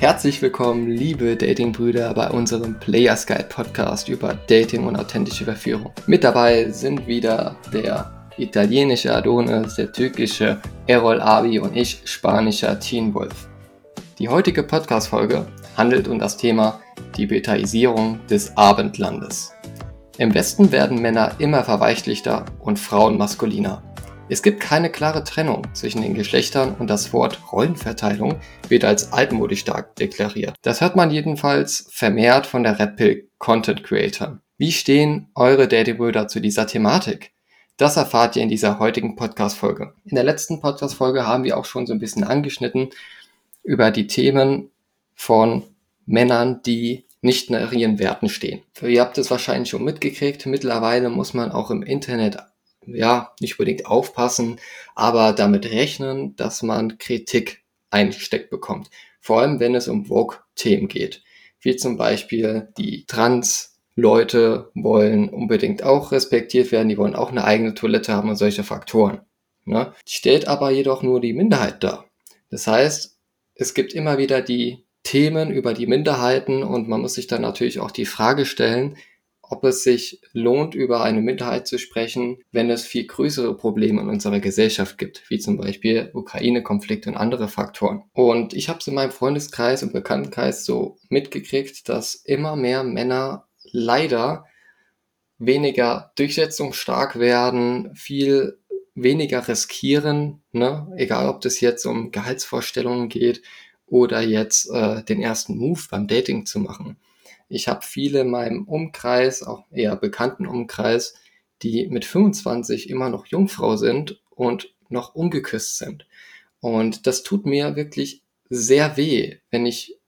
Herzlich willkommen, liebe Datingbrüder, bei unserem Players Guide Podcast über Dating und authentische Verführung. Mit dabei sind wieder der italienische Adonis, der türkische Errol Abi und ich, spanischer Teen Wolf. Die heutige Podcast-Folge handelt um das Thema die Betaisierung des Abendlandes. Im Westen werden Männer immer verweichlichter und Frauen maskuliner. Es gibt keine klare Trennung zwischen den Geschlechtern und das Wort Rollenverteilung wird als altmodisch stark deklariert. Das hört man jedenfalls vermehrt von der Red Pill Content Creator. Wie stehen eure Datingbrüder zu dieser Thematik? Das erfahrt ihr in dieser heutigen Podcast-Folge. In der letzten Podcast-Folge haben wir auch schon so ein bisschen angeschnitten über die Themen von Männern, die nicht nach ihren Werten stehen. Ihr habt es wahrscheinlich schon mitgekriegt. Mittlerweile muss man auch im Internet ja, nicht unbedingt aufpassen, aber damit rechnen, dass man Kritik eingesteckt bekommt. Vor allem, wenn es um Vogue-Themen geht. Wie zum Beispiel die Trans-Leute wollen unbedingt auch respektiert werden, die wollen auch eine eigene Toilette haben und solche Faktoren. Ne? Stellt aber jedoch nur die Minderheit dar. Das heißt, es gibt immer wieder die Themen über die Minderheiten und man muss sich dann natürlich auch die Frage stellen, ob es sich lohnt, über eine Minderheit zu sprechen, wenn es viel größere Probleme in unserer Gesellschaft gibt, wie zum Beispiel Ukraine-Konflikt und andere Faktoren. Und ich habe es in meinem Freundeskreis und Bekanntenkreis so mitgekriegt, dass immer mehr Männer leider weniger durchsetzungsstark werden, viel weniger riskieren, ne? egal ob das jetzt um Gehaltsvorstellungen geht oder jetzt äh, den ersten Move beim Dating zu machen. Ich habe viele in meinem Umkreis, auch eher bekannten Umkreis, die mit 25 immer noch Jungfrau sind und noch ungeküsst sind. Und das tut mir wirklich sehr weh, wenn ich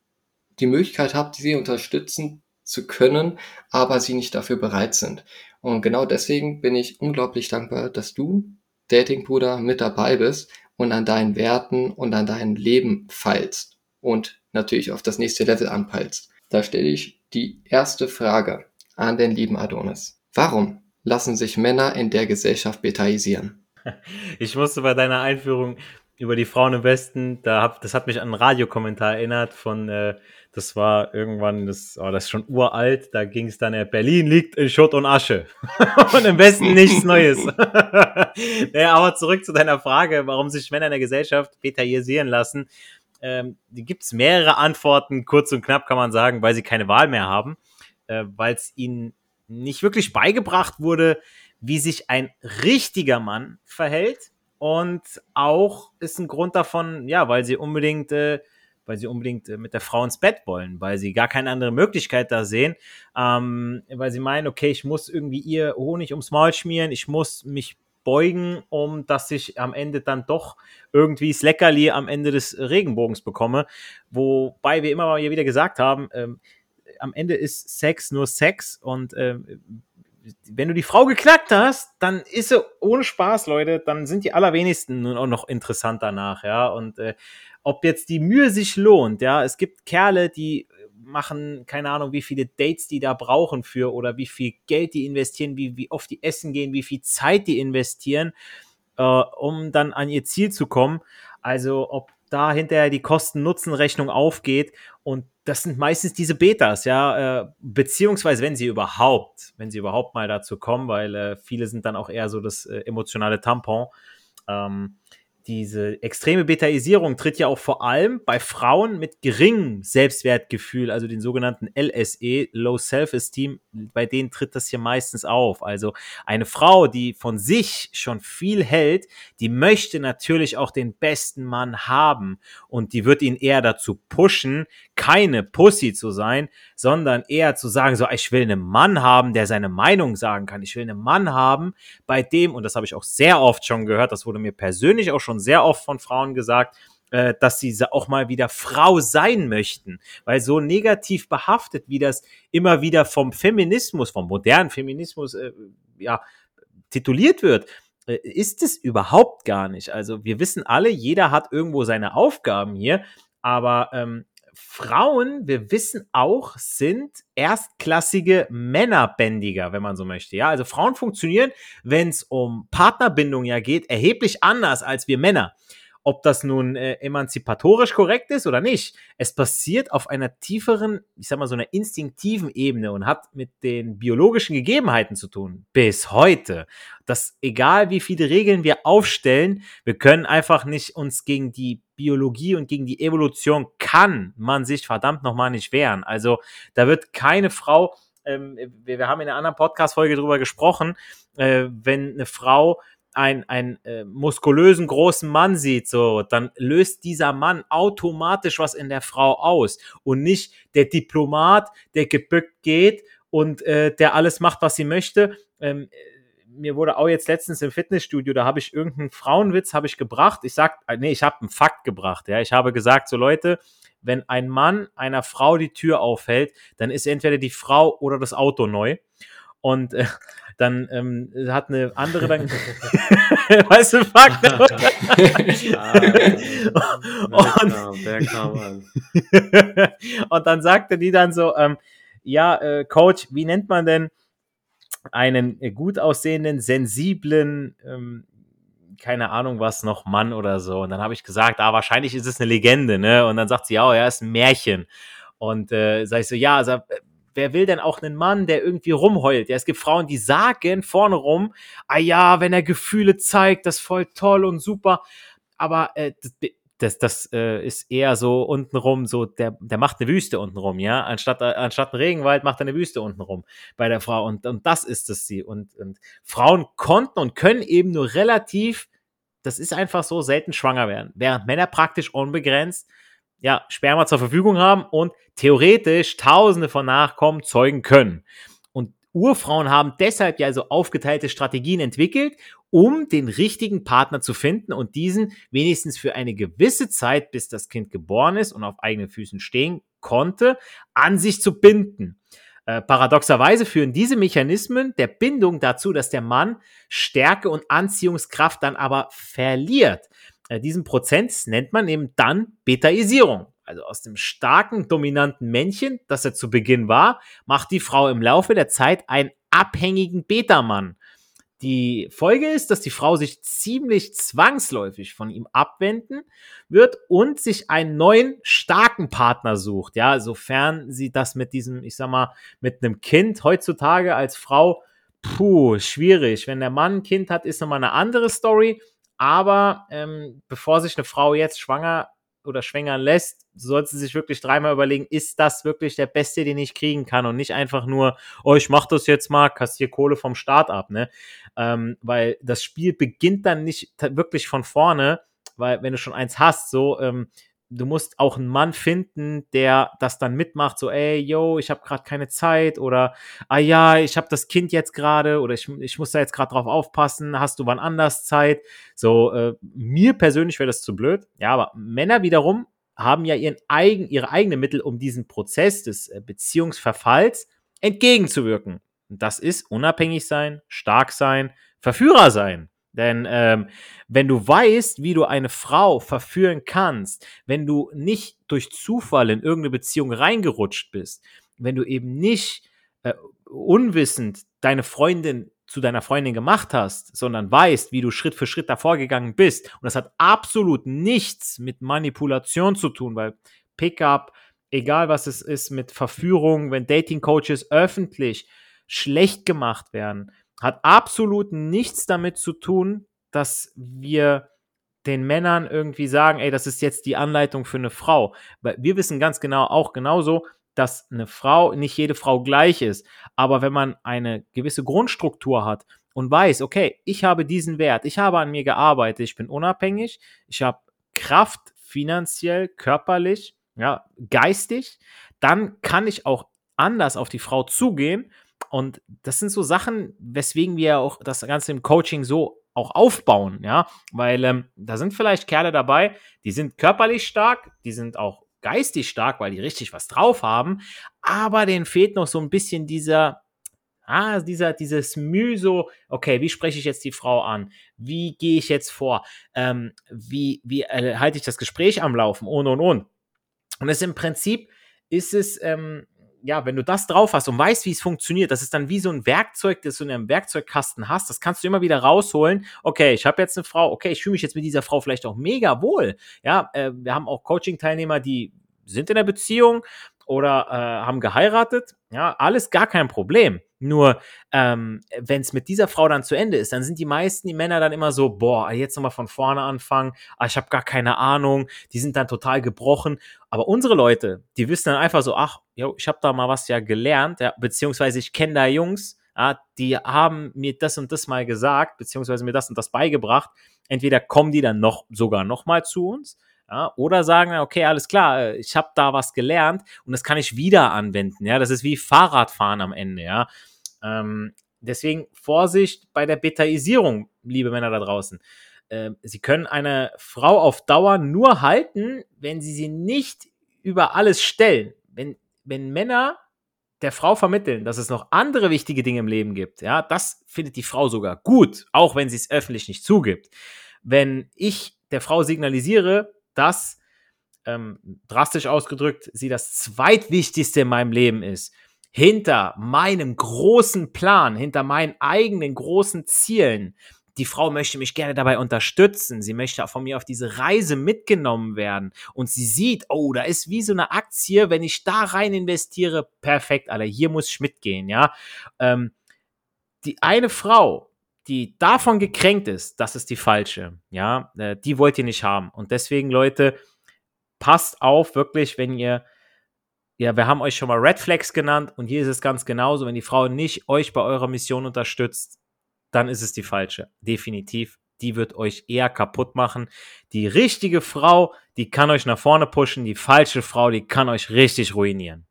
die Möglichkeit habe, sie unterstützen zu können, aber sie nicht dafür bereit sind. Und genau deswegen bin ich unglaublich dankbar, dass du, Datingbruder, mit dabei bist und an deinen Werten und an deinem Leben feilst und natürlich auf das nächste Level anpeilst. Da stelle ich die erste Frage an den lieben Adonis. Warum lassen sich Männer in der Gesellschaft betaisieren? Ich musste bei deiner Einführung über die Frauen im Westen, da hab, das hat mich an einen Radiokommentar erinnert von, äh, das war irgendwann, das, oh, das ist schon uralt, da ging es dann, äh, Berlin liegt in Schutt und Asche und im Westen nichts Neues. naja, aber zurück zu deiner Frage, warum sich Männer in der Gesellschaft betaisieren lassen. Ähm, gibt es mehrere Antworten, kurz und knapp kann man sagen, weil sie keine Wahl mehr haben, äh, weil es ihnen nicht wirklich beigebracht wurde, wie sich ein richtiger Mann verhält. Und auch ist ein Grund davon, ja, weil sie unbedingt, äh, weil sie unbedingt äh, mit der Frau ins Bett wollen, weil sie gar keine andere Möglichkeit da sehen, ähm, weil sie meinen, okay, ich muss irgendwie ihr Honig ums Maul schmieren, ich muss mich beugen, um dass ich am Ende dann doch irgendwie das Leckerli am Ende des Regenbogens bekomme. Wobei wir immer mal wieder gesagt haben, ähm, am Ende ist Sex nur Sex und ähm, wenn du die Frau geknackt hast, dann ist sie ohne Spaß, Leute, dann sind die allerwenigsten nur noch interessant danach, ja. Und äh, ob jetzt die Mühe sich lohnt, ja, es gibt Kerle, die machen, keine Ahnung, wie viele Dates die da brauchen für oder wie viel Geld die investieren, wie, wie oft die essen gehen, wie viel Zeit die investieren, äh, um dann an ihr Ziel zu kommen. Also ob da hinterher die Kosten-Nutzen-Rechnung aufgeht und das sind meistens diese Betas, ja, äh, beziehungsweise wenn sie überhaupt, wenn sie überhaupt mal dazu kommen, weil äh, viele sind dann auch eher so das äh, emotionale Tampon. Ähm, diese extreme Betaisierung tritt ja auch vor allem bei Frauen mit geringem Selbstwertgefühl, also den sogenannten LSE, Low Self-Esteem, bei denen tritt das hier meistens auf. Also eine Frau, die von sich schon viel hält, die möchte natürlich auch den besten Mann haben und die wird ihn eher dazu pushen, keine Pussy zu sein, sondern eher zu sagen, so, ich will einen Mann haben, der seine Meinung sagen kann. Ich will einen Mann haben, bei dem, und das habe ich auch sehr oft schon gehört, das wurde mir persönlich auch schon sehr oft von Frauen gesagt, äh, dass sie auch mal wieder Frau sein möchten, weil so negativ behaftet, wie das immer wieder vom Feminismus, vom modernen Feminismus, äh, ja, tituliert wird, äh, ist es überhaupt gar nicht. Also wir wissen alle, jeder hat irgendwo seine Aufgaben hier, aber ähm, Frauen, wir wissen auch, sind erstklassige Männerbändiger, wenn man so möchte. Ja, also Frauen funktionieren, wenn es um Partnerbindung ja geht, erheblich anders als wir Männer. Ob das nun äh, emanzipatorisch korrekt ist oder nicht. Es passiert auf einer tieferen, ich sag mal so einer instinktiven Ebene und hat mit den biologischen Gegebenheiten zu tun. Bis heute. Dass egal wie viele Regeln wir aufstellen, wir können einfach nicht uns gegen die Biologie und gegen die Evolution kann man sich verdammt nochmal nicht wehren. Also da wird keine Frau, ähm, wir, wir haben in einer anderen Podcast-Folge drüber gesprochen, äh, wenn eine Frau ein, ein äh, muskulösen großen Mann sieht, so, dann löst dieser Mann automatisch was in der Frau aus und nicht der Diplomat, der gebückt geht und äh, der alles macht, was sie möchte. Ähm, mir wurde auch jetzt letztens im Fitnessstudio, da habe ich irgendeinen Frauenwitz habe ich gebracht. Ich sag, äh, nee, ich habe einen Fakt gebracht. Ja, ich habe gesagt, so Leute, wenn ein Mann einer Frau die Tür aufhält, dann ist entweder die Frau oder das Auto neu. Und äh, dann ähm, hat eine andere dann, weißt du, fuck, ne? und, und dann sagte die dann so, ähm, ja, äh, Coach, wie nennt man denn einen äh, gut aussehenden, sensiblen, ähm, keine Ahnung was noch, Mann oder so. Und dann habe ich gesagt, ah, wahrscheinlich ist es eine Legende, ne? Und dann sagt sie, ja, oh, er ist ein Märchen. Und äh, sage ich so, ja, also, wer will denn auch einen Mann, der irgendwie rumheult? Ja, es gibt Frauen, die sagen vorne rum, ah ja, wenn er Gefühle zeigt, das ist voll toll und super. Aber äh, das, das, äh, ist eher so untenrum, so der, der macht eine Wüste untenrum, ja. Anstatt, äh, anstatt ein Regenwald macht er eine Wüste untenrum bei der Frau. Und, und das ist es sie. Und, und Frauen konnten und können eben nur relativ, das ist einfach so, selten schwanger werden. Während Männer praktisch unbegrenzt ja, Sperma zur Verfügung haben und theoretisch Tausende von Nachkommen zeugen können. Und Urfrauen haben deshalb ja so aufgeteilte Strategien entwickelt, um den richtigen Partner zu finden und diesen wenigstens für eine gewisse Zeit, bis das Kind geboren ist und auf eigenen Füßen stehen konnte, an sich zu binden. Äh, paradoxerweise führen diese Mechanismen der Bindung dazu, dass der Mann Stärke und Anziehungskraft dann aber verliert. Äh, diesen Prozess nennt man eben dann Betaisierung. Also aus dem starken, dominanten Männchen, das er zu Beginn war, macht die Frau im Laufe der Zeit einen abhängigen Beta-Mann. Die Folge ist, dass die Frau sich ziemlich zwangsläufig von ihm abwenden wird und sich einen neuen starken Partner sucht. Ja, sofern sie das mit diesem, ich sag mal, mit einem Kind heutzutage als Frau, puh, schwierig. Wenn der Mann ein Kind hat, ist nochmal eine andere Story. Aber ähm, bevor sich eine Frau jetzt schwanger oder schwängern lässt, sollte sie sich wirklich dreimal überlegen, ist das wirklich der Beste, den ich kriegen kann und nicht einfach nur, oh, ich mach das jetzt mal, kassier Kohle vom Start ab, ne? Ähm, weil das Spiel beginnt dann nicht wirklich von vorne, weil wenn du schon eins hast, so, ähm, du musst auch einen Mann finden, der das dann mitmacht, so, ey, yo, ich habe gerade keine Zeit oder, ah ja, ich habe das Kind jetzt gerade oder ich, ich muss da jetzt gerade drauf aufpassen, hast du wann anders Zeit? So, äh, mir persönlich wäre das zu blöd. Ja, aber Männer wiederum haben ja ihren eigen, ihre eigenen Mittel, um diesen Prozess des äh, Beziehungsverfalls entgegenzuwirken. Und das ist unabhängig sein, stark sein, Verführer sein. Denn ähm, wenn du weißt, wie du eine Frau verführen kannst, wenn du nicht durch Zufall in irgendeine Beziehung reingerutscht bist, wenn du eben nicht äh, unwissend deine Freundin zu deiner Freundin gemacht hast, sondern weißt, wie du Schritt für Schritt davor gegangen bist. Und das hat absolut nichts mit Manipulation zu tun, weil Pickup, egal was es ist, mit Verführung, wenn Dating Coaches öffentlich schlecht gemacht werden, hat absolut nichts damit zu tun, dass wir den Männern irgendwie sagen, ey, das ist jetzt die Anleitung für eine Frau. Weil wir wissen ganz genau, auch genauso, dass eine Frau, nicht jede Frau gleich ist. Aber wenn man eine gewisse Grundstruktur hat und weiß, okay, ich habe diesen Wert, ich habe an mir gearbeitet, ich bin unabhängig, ich habe Kraft finanziell, körperlich, ja, geistig, dann kann ich auch anders auf die Frau zugehen und das sind so Sachen, weswegen wir auch das Ganze im Coaching so auch aufbauen, ja, weil ähm, da sind vielleicht Kerle dabei, die sind körperlich stark, die sind auch geistig stark, weil die richtig was drauf haben, aber denen fehlt noch so ein bisschen dieser, ah, dieser, dieses Mühe so, okay, wie spreche ich jetzt die Frau an? Wie gehe ich jetzt vor? Ähm, wie wie äh, halte ich das Gespräch am Laufen? Und, und, und. Und es im Prinzip ist es, ähm, ja, wenn du das drauf hast und weißt, wie es funktioniert, das ist dann wie so ein Werkzeug, das du in einem Werkzeugkasten hast, das kannst du immer wieder rausholen. Okay, ich habe jetzt eine Frau, okay, ich fühle mich jetzt mit dieser Frau vielleicht auch mega wohl. Ja, äh, wir haben auch Coaching-Teilnehmer, die sind in der Beziehung oder äh, haben geheiratet. Ja, alles gar kein Problem. Nur, ähm, wenn es mit dieser Frau dann zu Ende ist, dann sind die meisten die Männer dann immer so, boah, jetzt nochmal von vorne anfangen, ah, ich habe gar keine Ahnung, die sind dann total gebrochen. Aber unsere Leute, die wissen dann einfach so, ach, yo, ich habe da mal was ja gelernt, ja, beziehungsweise ich kenne da Jungs, ja, die haben mir das und das mal gesagt, beziehungsweise mir das und das beigebracht. Entweder kommen die dann noch sogar noch mal zu uns, ja, oder sagen, okay, alles klar, äh, ich habe da was gelernt und das kann ich wieder anwenden. Ja, das ist wie Fahrradfahren am Ende. Ja, ähm, deswegen Vorsicht bei der Betaisierung, liebe Männer da draußen. Ähm, sie können eine Frau auf Dauer nur halten, wenn sie sie nicht über alles stellen. Wenn, wenn Männer der Frau vermitteln, dass es noch andere wichtige Dinge im Leben gibt, ja, das findet die Frau sogar gut, auch wenn sie es öffentlich nicht zugibt. Wenn ich der Frau signalisiere, dass ähm, drastisch ausgedrückt sie das zweitwichtigste in meinem Leben ist, hinter meinem großen Plan, hinter meinen eigenen großen Zielen. Die Frau möchte mich gerne dabei unterstützen. Sie möchte von mir auf diese Reise mitgenommen werden. Und sie sieht, oh, da ist wie so eine Aktie, wenn ich da rein investiere, perfekt, Alter, hier muss ich mitgehen, ja. Ähm, die eine Frau, die davon gekränkt ist, das ist die falsche, ja. Äh, die wollt ihr nicht haben. Und deswegen, Leute, passt auf, wirklich, wenn ihr ja, wir haben euch schon mal Red Flags genannt und hier ist es ganz genauso. Wenn die Frau nicht euch bei eurer Mission unterstützt, dann ist es die falsche. Definitiv. Die wird euch eher kaputt machen. Die richtige Frau, die kann euch nach vorne pushen. Die falsche Frau, die kann euch richtig ruinieren.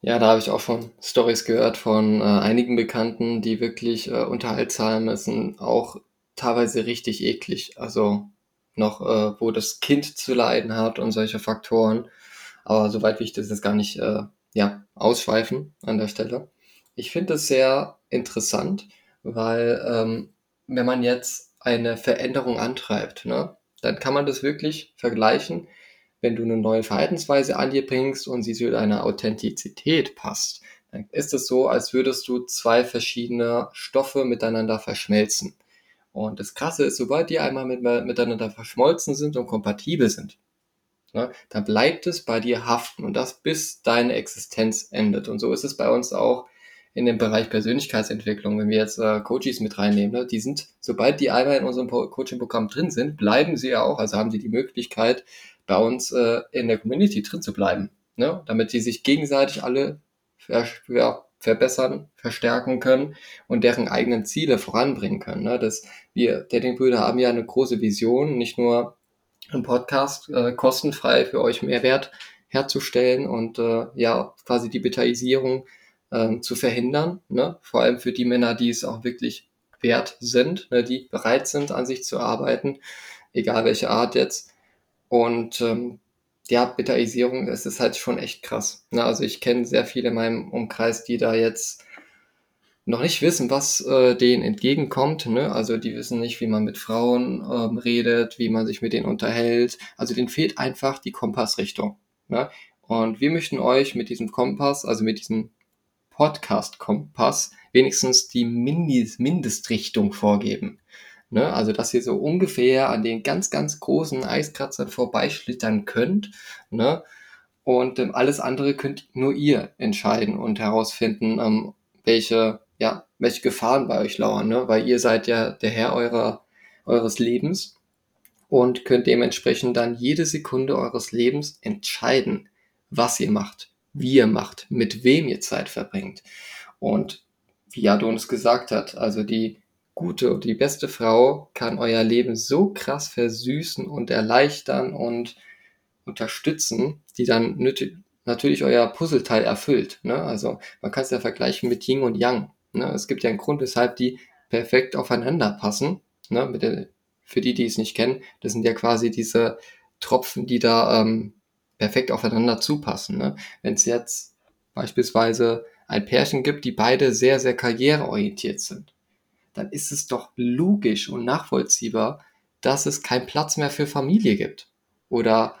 Ja, da habe ich auch schon Stories gehört von äh, einigen Bekannten, die wirklich äh, unterhaltsam sind, auch teilweise richtig eklig. Also noch, äh, wo das Kind zu leiden hat und solche Faktoren. Aber soweit will ich das jetzt gar nicht äh, ja, ausschweifen an der Stelle. Ich finde es sehr interessant, weil ähm, wenn man jetzt eine Veränderung antreibt, ne, dann kann man das wirklich vergleichen, wenn du eine neue Verhaltensweise an dir bringst und sie zu deiner Authentizität passt, dann ist es so, als würdest du zwei verschiedene Stoffe miteinander verschmelzen. Und das Krasse ist, sobald die einmal mit, miteinander verschmolzen sind und kompatibel sind, ne, dann bleibt es bei dir haften und das bis deine Existenz endet. Und so ist es bei uns auch in dem Bereich Persönlichkeitsentwicklung, wenn wir jetzt äh, Coaches mit reinnehmen, ne, die sind, sobald die einmal in unserem Coaching-Programm drin sind, bleiben sie ja auch, also haben sie die Möglichkeit, bei uns äh, in der Community drin zu bleiben, ne, damit sie sich gegenseitig alle ver ja, verbessern, verstärken können und deren eigenen Ziele voranbringen können. Ne. Das, wir Dating-Brüder haben ja eine große Vision, nicht nur im Podcast äh, kostenfrei für euch Mehrwert herzustellen und äh, ja quasi die Betaisierung äh, zu verhindern. Ne? Vor allem für die Männer, die es auch wirklich wert sind, ne? die bereit sind, an sich zu arbeiten, egal welche Art jetzt. Und ähm, ja, Betaisierung, das ist halt schon echt krass. Ne? Also ich kenne sehr viele in meinem Umkreis, die da jetzt noch nicht wissen, was äh, denen entgegenkommt. Ne? Also die wissen nicht, wie man mit Frauen ähm, redet, wie man sich mit denen unterhält. Also denen fehlt einfach die Kompassrichtung. Ne? Und wir möchten euch mit diesem Kompass, also mit diesem Podcast-Kompass, wenigstens die Mindest Mindestrichtung vorgeben. Ne? Also dass ihr so ungefähr an den ganz, ganz großen Eiskratzern vorbeischlittern könnt. Ne? Und ähm, alles andere könnt nur ihr entscheiden und herausfinden, ähm, welche ja, welche Gefahren bei euch lauern, ne? weil ihr seid ja der Herr eurer, eures Lebens und könnt dementsprechend dann jede Sekunde eures Lebens entscheiden, was ihr macht, wie ihr macht, mit wem ihr Zeit verbringt. Und wie Adonis gesagt hat, also die gute und die beste Frau kann euer Leben so krass versüßen und erleichtern und unterstützen, die dann natürlich euer Puzzleteil erfüllt. Ne? Also man kann es ja vergleichen mit Yin und Yang. Ne? Es gibt ja einen Grund, weshalb die perfekt aufeinander passen. Ne? Mit der, für die, die es nicht kennen, das sind ja quasi diese Tropfen, die da ähm, perfekt aufeinander zupassen. Ne? Wenn es jetzt beispielsweise ein Pärchen gibt, die beide sehr, sehr karriereorientiert sind, dann ist es doch logisch und nachvollziehbar, dass es keinen Platz mehr für Familie gibt. Oder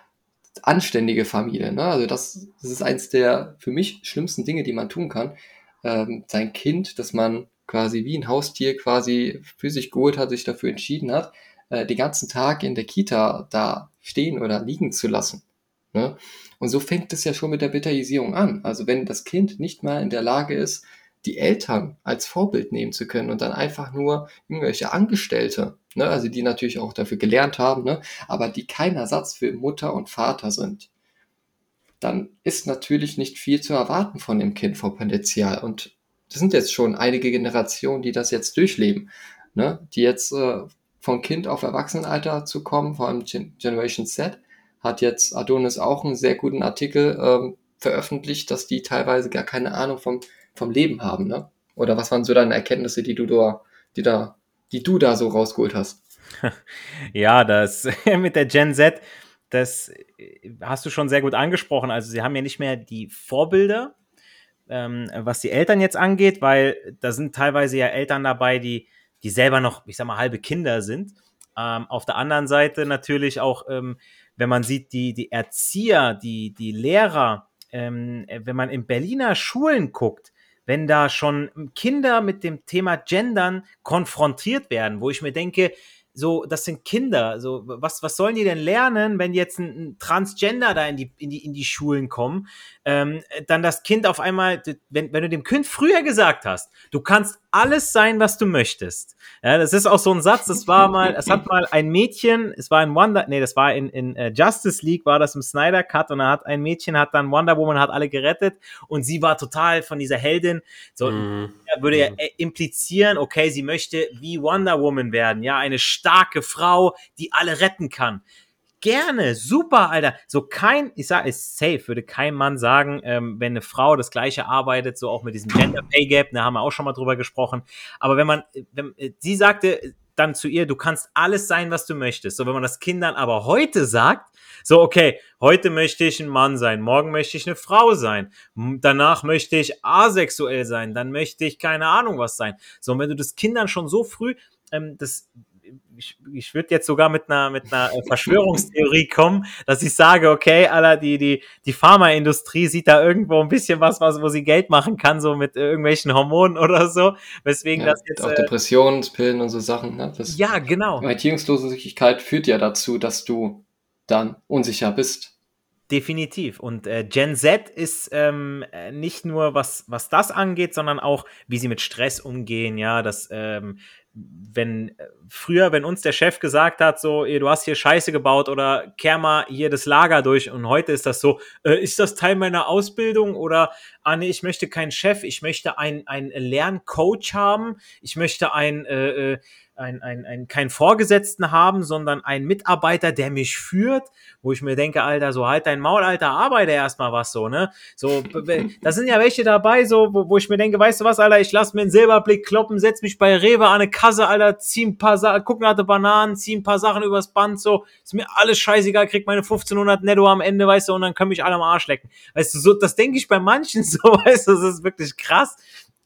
anständige Familie. Ne? Also das, das ist eins der für mich schlimmsten Dinge, die man tun kann. Ähm, sein Kind, das man quasi wie ein Haustier quasi für sich geholt hat, sich dafür entschieden hat, äh, den ganzen Tag in der Kita da stehen oder liegen zu lassen. Ne? Und so fängt es ja schon mit der Betaisierung an. Also wenn das Kind nicht mal in der Lage ist, die Eltern als Vorbild nehmen zu können und dann einfach nur irgendwelche Angestellte, ne, also die natürlich auch dafür gelernt haben, ne, aber die kein Ersatz für Mutter und Vater sind, dann ist natürlich nicht viel zu erwarten von dem Kind vor Potenzial. Und das sind jetzt schon einige Generationen, die das jetzt durchleben, ne, die jetzt äh, von Kind auf Erwachsenenalter zu kommen, vor allem Gen Generation Z, hat jetzt Adonis auch einen sehr guten Artikel ähm, veröffentlicht, dass die teilweise gar keine Ahnung vom vom Leben haben, ne? Oder was waren so deine Erkenntnisse, die du da, die da, die du da so rausgeholt hast? Ja, das mit der Gen Z, das hast du schon sehr gut angesprochen. Also sie haben ja nicht mehr die Vorbilder, ähm, was die Eltern jetzt angeht, weil da sind teilweise ja Eltern dabei, die, die selber noch, ich sag mal, halbe Kinder sind. Ähm, auf der anderen Seite natürlich auch, ähm, wenn man sieht, die, die Erzieher, die, die Lehrer, ähm, wenn man in Berliner Schulen guckt, wenn da schon Kinder mit dem Thema Gendern konfrontiert werden, wo ich mir denke, so, das sind Kinder. So, was, was sollen die denn lernen, wenn jetzt ein, Transgender da in die, in die, in die Schulen kommen? Ähm, dann das Kind auf einmal, wenn, wenn du dem Kind früher gesagt hast, du kannst alles sein, was du möchtest. Ja, das ist auch so ein Satz, das war mal, es hat mal ein Mädchen, es war in Wonder, nee, das war in, in uh, Justice League, war das im Snyder Cut und da hat ein Mädchen hat dann Wonder Woman hat alle gerettet und sie war total von dieser Heldin, so, mhm. würde ja mhm. implizieren, okay, sie möchte wie Wonder Woman werden, ja, eine starke Frau, die alle retten kann gerne, super, Alter. So kein, ich sage, ist safe, würde kein Mann sagen, ähm, wenn eine Frau das gleiche arbeitet, so auch mit diesem Gender Pay Gap, da haben wir auch schon mal drüber gesprochen. Aber wenn man, wenn, äh, sie sagte dann zu ihr, du kannst alles sein, was du möchtest. So, wenn man das Kindern aber heute sagt, so, okay, heute möchte ich ein Mann sein, morgen möchte ich eine Frau sein, danach möchte ich asexuell sein, dann möchte ich keine Ahnung was sein. So, und wenn du das Kindern schon so früh, ähm, das ich, ich würde jetzt sogar mit einer, mit einer äh, Verschwörungstheorie kommen, dass ich sage, okay, Alter, die, die, die Pharmaindustrie sieht da irgendwo ein bisschen was, was, wo sie Geld machen kann, so mit irgendwelchen Hormonen oder so. Weswegen ja, das jetzt. Auch äh, Depressionspillen und so Sachen, ne? Das, ja, genau. Erziehungslosigkeit führt ja dazu, dass du dann unsicher bist. Definitiv. Und äh, Gen Z ist ähm, äh, nicht nur was, was das angeht, sondern auch, wie sie mit Stress umgehen, ja, dass ähm, wenn früher, wenn uns der Chef gesagt hat, so, ey, du hast hier Scheiße gebaut oder kehr mal hier das Lager durch und heute ist das so, äh, ist das Teil meiner Ausbildung oder, ah nee, ich möchte keinen Chef, ich möchte einen, einen Lerncoach haben, ich möchte ein, äh, äh ein, ein, ein, keinen Vorgesetzten haben, sondern einen Mitarbeiter, der mich führt, wo ich mir denke, Alter, so halt dein Maul, Alter, arbeite erstmal was so, ne? So, da sind ja welche dabei, so, wo, wo ich mir denke, weißt du was, Alter, ich lass mir einen Silberblick kloppen, setz mich bei Rewe an eine Kasse, Alter, zieh ein paar Sachen, guck nach Bananen, zieh ein paar Sachen übers Band, so, ist mir alles scheißegal, krieg meine 1500 netto am Ende, weißt du, und dann können mich alle am Arsch lecken. Weißt du, so, das denke ich bei manchen so, weißt du, das ist wirklich krass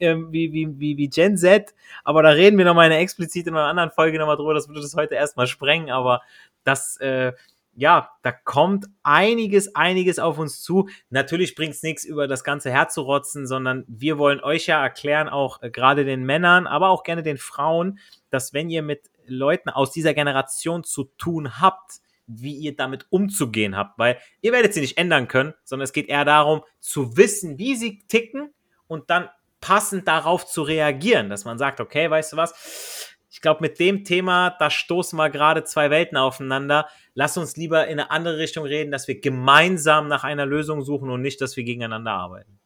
ähm, wie, wie, wie, wie Gen Z. Aber da reden wir nochmal in einer explizit in einer anderen Folge nochmal drüber. Das würde das heute erstmal sprengen. Aber das, äh, ja, da kommt einiges, einiges auf uns zu. Natürlich bringt es nichts, über das Ganze herzurotzen, sondern wir wollen euch ja erklären, auch äh, gerade den Männern, aber auch gerne den Frauen, dass wenn ihr mit Leuten aus dieser Generation zu tun habt, wie ihr damit umzugehen habt, weil ihr werdet sie nicht ändern können, sondern es geht eher darum, zu wissen, wie sie ticken und dann passend darauf zu reagieren, dass man sagt, okay, weißt du was, ich glaube, mit dem Thema, da stoßen wir gerade zwei Welten aufeinander. Lass uns lieber in eine andere Richtung reden, dass wir gemeinsam nach einer Lösung suchen und nicht, dass wir gegeneinander arbeiten.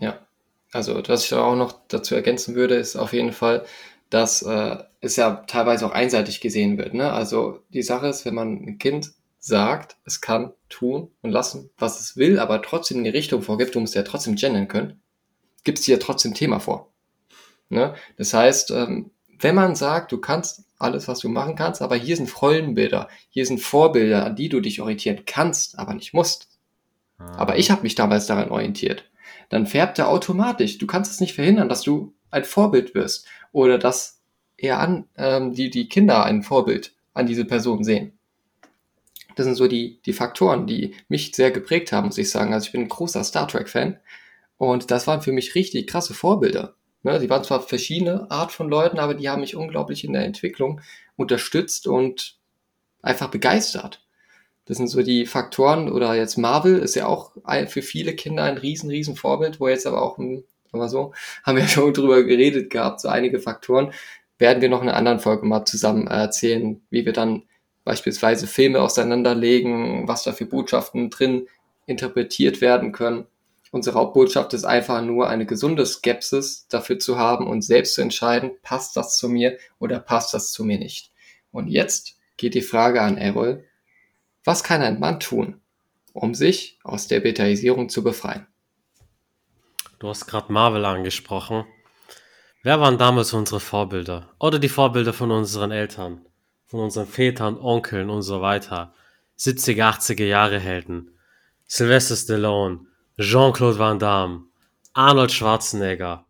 Ja, also was ich auch noch dazu ergänzen würde, ist auf jeden Fall, dass äh, es ja teilweise auch einseitig gesehen wird. Ne? Also die Sache ist, wenn man ein Kind sagt, es kann tun und lassen, was es will, aber trotzdem in die Richtung vorgibt, du musst ja trotzdem gendern können, gibt es dir trotzdem Thema vor. Ne? Das heißt, ähm, wenn man sagt, du kannst alles, was du machen kannst, aber hier sind Rollenbilder, hier sind Vorbilder, an die du dich orientieren kannst, aber nicht musst. Ah. Aber ich habe mich damals daran orientiert. Dann färbt er automatisch. Du kannst es nicht verhindern, dass du ein Vorbild wirst oder dass eher an ähm, die die Kinder ein Vorbild an diese Person sehen. Das sind so die, die Faktoren, die mich sehr geprägt haben, muss ich sagen. Also ich bin ein großer Star Trek-Fan und das waren für mich richtig krasse Vorbilder. Ne, die waren zwar verschiedene Art von Leuten, aber die haben mich unglaublich in der Entwicklung unterstützt und einfach begeistert. Das sind so die Faktoren, oder jetzt Marvel ist ja auch für viele Kinder ein riesen, riesen Vorbild, wo jetzt aber auch, sagen wir so, haben wir schon drüber geredet gehabt, so einige Faktoren, werden wir noch in einer anderen Folge mal zusammen erzählen, wie wir dann beispielsweise Filme auseinanderlegen, was da für Botschaften drin interpretiert werden können. Unsere Hauptbotschaft ist einfach nur eine gesunde Skepsis dafür zu haben und selbst zu entscheiden, passt das zu mir oder passt das zu mir nicht. Und jetzt geht die Frage an Errol, was kann ein Mann tun, um sich aus der Betaisierung zu befreien? Du hast gerade Marvel angesprochen. Wer waren damals unsere Vorbilder? Oder die Vorbilder von unseren Eltern, von unseren Vätern, Onkeln und so weiter? 70er, 80er Jahre Helden. Sylvester Stallone, Jean-Claude Van Damme, Arnold Schwarzenegger.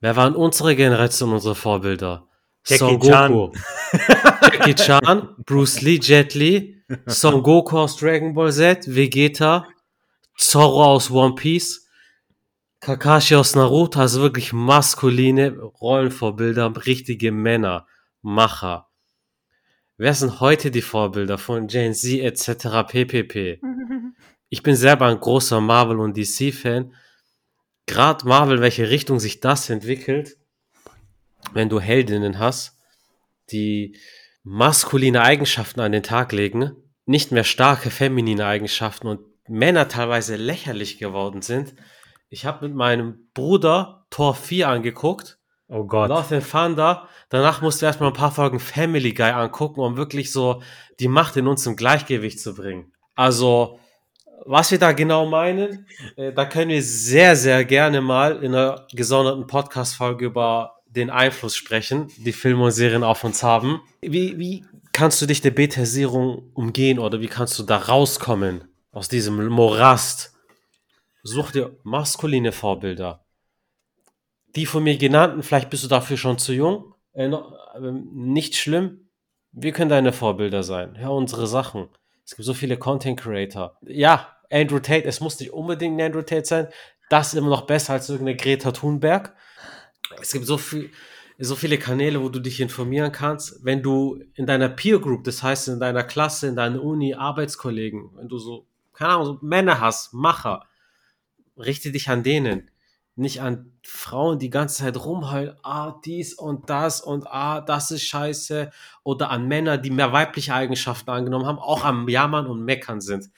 Wer waren unsere Generation unsere Vorbilder? Jackie Son Goku. Jackie Chan, Bruce Lee, Jet Li, Son Goku aus Dragon Ball Z, Vegeta, Zorro aus One Piece, Kakashi aus Naruto, also wirklich maskuline Rollenvorbilder, richtige Männer, Macher. Wer sind heute die Vorbilder von Gen Z etc. ppp? Ich bin selber ein großer Marvel- und DC-Fan. Gerade Marvel, welche Richtung sich das entwickelt, wenn du Heldinnen hast, die maskuline Eigenschaften an den Tag legen, nicht mehr starke feminine Eigenschaften und Männer teilweise lächerlich geworden sind. Ich habe mit meinem Bruder Tor 4 angeguckt. Oh Gott. Love and Thunder. Danach musste erstmal ein paar Folgen Family Guy angucken, um wirklich so die Macht in uns im Gleichgewicht zu bringen. Also, was wir da genau meinen, äh, da können wir sehr, sehr gerne mal in einer gesonderten Podcast-Folge über den Einfluss sprechen, die Filme und Serien auf uns haben. Wie, wie kannst du dich der Betasierung umgehen oder wie kannst du da rauskommen aus diesem Morast? Such dir maskuline Vorbilder. Die von mir genannten, vielleicht bist du dafür schon zu jung, äh, no, äh, nicht schlimm. Wir können deine Vorbilder sein. Hör unsere Sachen. Es gibt so viele Content Creator. Ja, Andrew Tate, es muss nicht unbedingt ein Andrew Tate sein. Das ist immer noch besser als irgendeine Greta Thunberg es gibt so viel, so viele Kanäle, wo du dich informieren kannst. Wenn du in deiner Peer Group, das heißt in deiner Klasse, in deiner Uni, Arbeitskollegen, wenn du so, keine Ahnung, so Männer hast, Macher, richte dich an denen. Nicht an Frauen, die ganze Zeit rumheulen, ah, dies und das und ah, das ist scheiße. Oder an Männer, die mehr weibliche Eigenschaften angenommen haben, auch am Jammern und Meckern sind.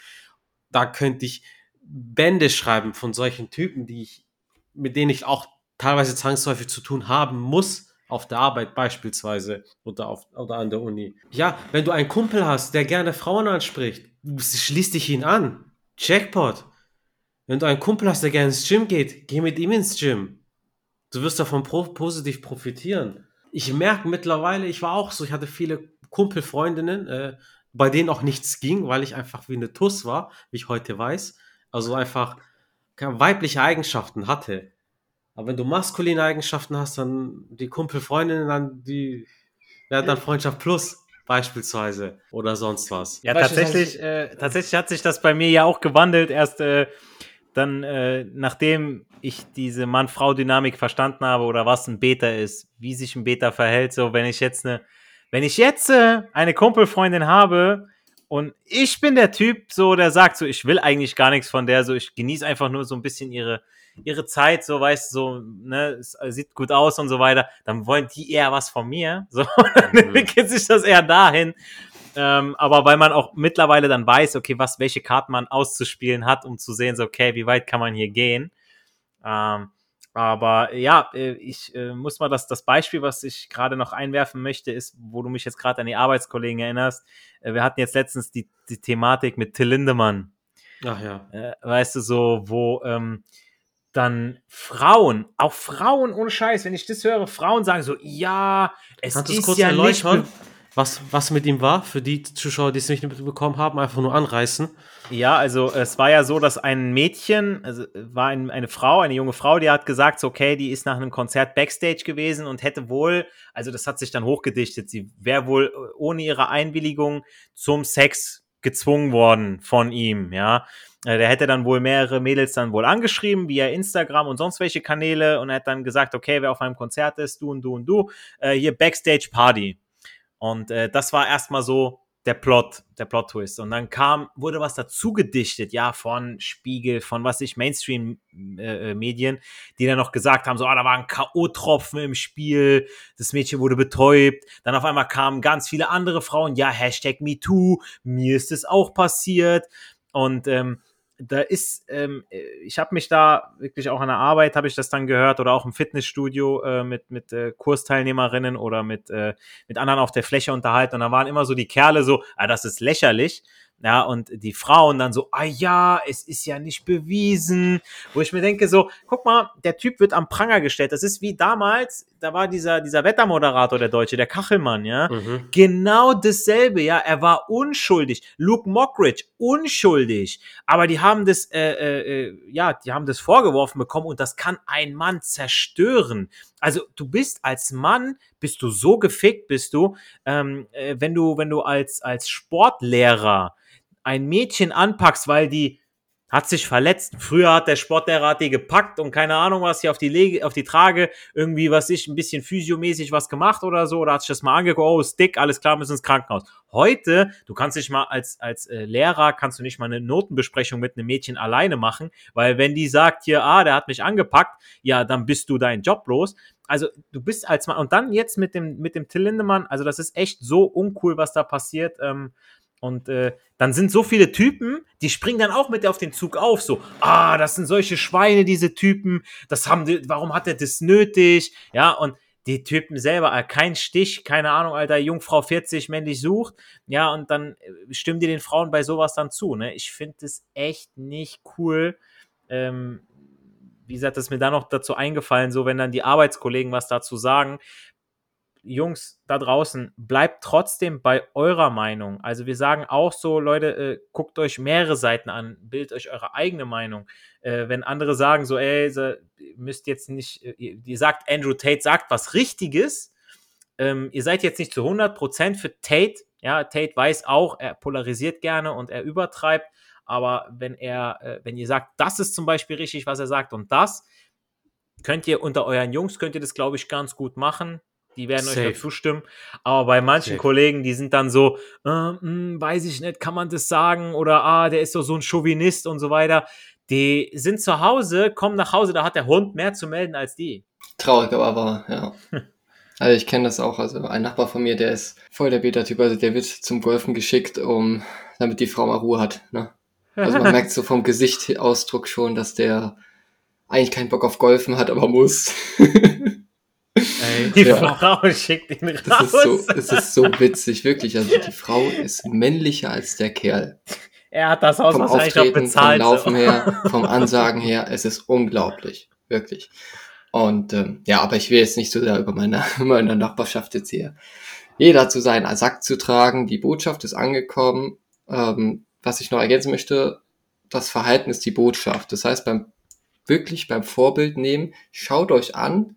Da könnte ich Bände schreiben von solchen Typen, die ich, mit denen ich auch teilweise zwangsläufig zu tun haben muss, auf der Arbeit beispielsweise oder, auf, oder an der Uni. Ja, wenn du einen Kumpel hast, der gerne Frauen anspricht, schließ dich ihn an. Jackpot. Wenn du einen Kumpel hast, der gerne ins Gym geht, geh mit ihm ins Gym. Du wirst davon pro positiv profitieren. Ich merke mittlerweile, ich war auch so, ich hatte viele Kumpelfreundinnen, äh, bei denen auch nichts ging, weil ich einfach wie eine Tuss war, wie ich heute weiß. Also einfach weibliche Eigenschaften hatte. Aber wenn du maskuline Eigenschaften hast, dann die Kumpelfreundinnen, dann die werden dann Freundschaft plus beispielsweise oder sonst was. Ja, tatsächlich, äh, tatsächlich hat sich das bei mir ja auch gewandelt. Erst äh, dann, äh, nachdem ich diese Mann-Frau-Dynamik verstanden habe oder was ein Beta ist, wie sich ein Beta verhält. So, wenn ich jetzt eine, wenn ich jetzt äh, eine Kumpelfreundin habe und ich bin der Typ, so der sagt, so ich will eigentlich gar nichts von der, so ich genieße einfach nur so ein bisschen ihre ihre Zeit, so weißt du, so, ne, es sieht gut aus und so weiter, dann wollen die eher was von mir. So, dann mhm. entwickelt sich das eher dahin. Ähm, aber weil man auch mittlerweile dann weiß, okay, was, welche Karten man auszuspielen hat, um zu sehen, so, okay, wie weit kann man hier gehen. Ähm, aber ja, äh, ich äh, muss mal das, das Beispiel, was ich gerade noch einwerfen möchte, ist, wo du mich jetzt gerade an die Arbeitskollegen erinnerst. Äh, wir hatten jetzt letztens die, die Thematik mit Till Lindemann. Ach ja. weißt du, so, wo ähm, dann Frauen, auch Frauen ohne Scheiß, wenn ich das höre, Frauen sagen so, ja, es Kannst ist kurz ja erläutern, nicht was, was mit ihm war, für die Zuschauer, die es nicht mitbekommen haben, einfach nur anreißen. Ja, also es war ja so, dass ein Mädchen, also war ein, eine Frau, eine junge Frau, die hat gesagt, so, okay, die ist nach einem Konzert Backstage gewesen und hätte wohl, also das hat sich dann hochgedichtet, sie wäre wohl ohne ihre Einwilligung zum Sex gezwungen worden von ihm, ja. Äh, der hätte dann wohl mehrere Mädels dann wohl angeschrieben via Instagram und sonst welche Kanäle und er hat dann gesagt, okay, wer auf meinem Konzert ist, du und du und du, äh, hier Backstage Party. Und äh, das war erstmal so der Plot, der Plot-Twist. Und dann kam, wurde was dazu gedichtet, ja, von Spiegel, von was ich, Mainstream-Medien, äh, äh die dann noch gesagt haben, so, ah, da war ein K.O.-Tropfen im Spiel, das Mädchen wurde betäubt. Dann auf einmal kamen ganz viele andere Frauen, ja, Hashtag MeToo, mir ist es auch passiert. Und ähm, da ist, ähm, äh, ich habe mich da wirklich auch an der Arbeit, habe ich das dann gehört oder auch im Fitnessstudio äh, mit, mit äh, Kursteilnehmerinnen oder mit, äh, mit anderen auf der Fläche unterhalten und da waren immer so die Kerle so, ah, das ist lächerlich. Ja, und die Frauen dann so, ah ja, es ist ja nicht bewiesen. Wo ich mir denke, so, guck mal, der Typ wird am Pranger gestellt. Das ist wie damals, da war dieser, dieser Wettermoderator, der Deutsche, der Kachelmann, ja. Mhm. Genau dasselbe, ja. Er war unschuldig. Luke Mockridge, unschuldig. Aber die haben das, äh, äh, äh, ja, die haben das vorgeworfen bekommen und das kann ein Mann zerstören. Also du bist als Mann, bist du so gefickt, bist du, ähm, äh, wenn du, wenn du als, als Sportlehrer ein Mädchen anpackst, weil die hat sich verletzt. Früher hat der Sportlehrer die gepackt und keine Ahnung was hier auf die Lege, auf die Trage irgendwie was ich ein bisschen physiomäßig was gemacht oder so oder hat sich das mal angeguckt, oh, Stick, alles klar, müssen ins Krankenhaus. Heute, du kannst nicht mal als als äh, Lehrer kannst du nicht mal eine Notenbesprechung mit einem Mädchen alleine machen, weil wenn die sagt hier, ah, der hat mich angepackt, ja, dann bist du dein Job los. Also du bist als Mann und dann jetzt mit dem mit dem Till Lindemann, also das ist echt so uncool, was da passiert. Ähm, und äh, dann sind so viele Typen, die springen dann auch mit auf den Zug auf. So, ah, das sind solche Schweine, diese Typen. Das haben die, warum hat er das nötig? Ja, und die Typen selber, äh, kein Stich, keine Ahnung, Alter, Jungfrau 40 männlich sucht. Ja, und dann äh, stimmen die den Frauen bei sowas dann zu. Ne? Ich finde das echt nicht cool. Ähm, wie gesagt, das ist mir da noch dazu eingefallen, so wenn dann die Arbeitskollegen was dazu sagen, Jungs da draußen, bleibt trotzdem bei eurer Meinung. Also wir sagen auch so, Leute, äh, guckt euch mehrere Seiten an, bildet euch eure eigene Meinung. Äh, wenn andere sagen so, ey, so, müsst jetzt nicht, äh, ihr sagt, Andrew Tate sagt was Richtiges, ähm, ihr seid jetzt nicht zu 100% für Tate, ja, Tate weiß auch, er polarisiert gerne und er übertreibt, aber wenn er, äh, wenn ihr sagt, das ist zum Beispiel richtig, was er sagt und das, könnt ihr unter euren Jungs, könnt ihr das, glaube ich, ganz gut machen die werden Safe. euch dazu stimmen. Aber bei manchen Safe. Kollegen, die sind dann so, äh, mh, hm, weiß ich nicht, kann man das sagen? Oder ah, der ist doch so ein Chauvinist und so weiter. Die sind zu Hause, kommen nach Hause, da hat der Hund mehr zu melden als die. Traurig, aber wahr, ja. Also ich kenne das auch. Also ein Nachbar von mir, der ist voll der Beta-Typ. Also der wird zum Golfen geschickt, um damit die Frau mal Ruhe hat. Ne? Also man merkt so vom Gesichtsausdruck schon, dass der eigentlich keinen Bock auf Golfen hat, aber muss. Die ja. Frau schickt ihn raus. Es ist, so, es ist so witzig, wirklich. Also die Frau ist männlicher als der Kerl. Er hat das Haus vom Auftreten, bezahlt. Vom Laufen her, vom Ansagen her, es ist unglaublich, wirklich. Und ähm, ja, aber ich will jetzt nicht so da über meine, meine Nachbarschaft jetzt hier. Jeder zu seinen Sack zu tragen, die Botschaft ist angekommen. Ähm, was ich noch ergänzen möchte, das Verhalten ist die Botschaft. Das heißt, beim wirklich beim Vorbild nehmen, schaut euch an,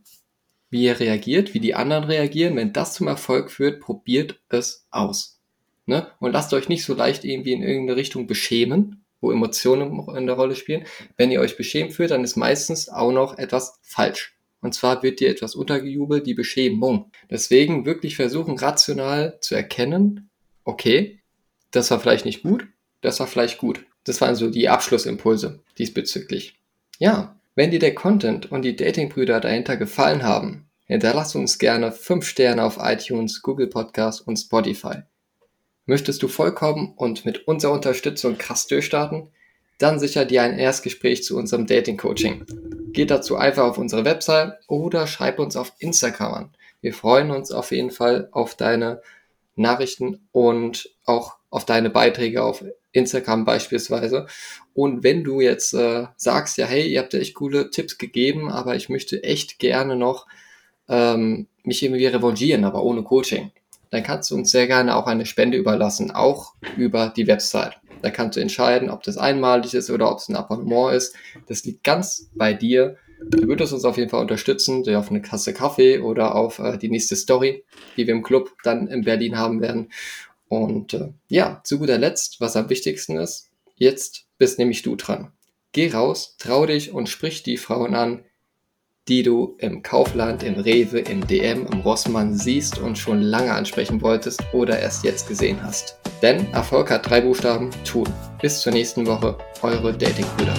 wie ihr reagiert, wie die anderen reagieren. Wenn das zum Erfolg führt, probiert es aus. Ne? Und lasst euch nicht so leicht irgendwie in irgendeine Richtung beschämen, wo Emotionen in der Rolle spielen. Wenn ihr euch beschämt fühlt, dann ist meistens auch noch etwas falsch. Und zwar wird dir etwas untergejubelt, die Beschämung. Deswegen wirklich versuchen, rational zu erkennen, okay, das war vielleicht nicht gut, das war vielleicht gut. Das waren so die Abschlussimpulse diesbezüglich. Ja, wenn dir der Content und die Datingbrüder dahinter gefallen haben, Hinterlass uns gerne 5 Sterne auf iTunes, Google Podcast und Spotify. Möchtest du vollkommen und mit unserer Unterstützung krass durchstarten? Dann sicher dir ein Erstgespräch zu unserem Dating Coaching. Geh dazu einfach auf unsere Website oder schreib uns auf Instagram an. Wir freuen uns auf jeden Fall auf deine Nachrichten und auch auf deine Beiträge auf Instagram beispielsweise. Und wenn du jetzt äh, sagst, ja, hey, ihr habt ja echt coole Tipps gegeben, aber ich möchte echt gerne noch ähm, mich irgendwie revanchieren, aber ohne Coaching, dann kannst du uns sehr gerne auch eine Spende überlassen, auch über die Website. Da kannst du entscheiden, ob das einmalig ist oder ob es ein Abonnement ist. Das liegt ganz bei dir. Du würdest uns auf jeden Fall unterstützen, durch auf eine Kasse Kaffee oder auf äh, die nächste Story, die wir im Club dann in Berlin haben werden. Und äh, ja, zu guter Letzt, was am wichtigsten ist, jetzt bist nämlich du dran. Geh raus, trau dich und sprich die Frauen an, die du im Kaufland, im Rewe, im DM, im Rossmann siehst und schon lange ansprechen wolltest oder erst jetzt gesehen hast. Denn Erfolg hat drei Buchstaben, tun. Bis zur nächsten Woche, eure Datingbrüder.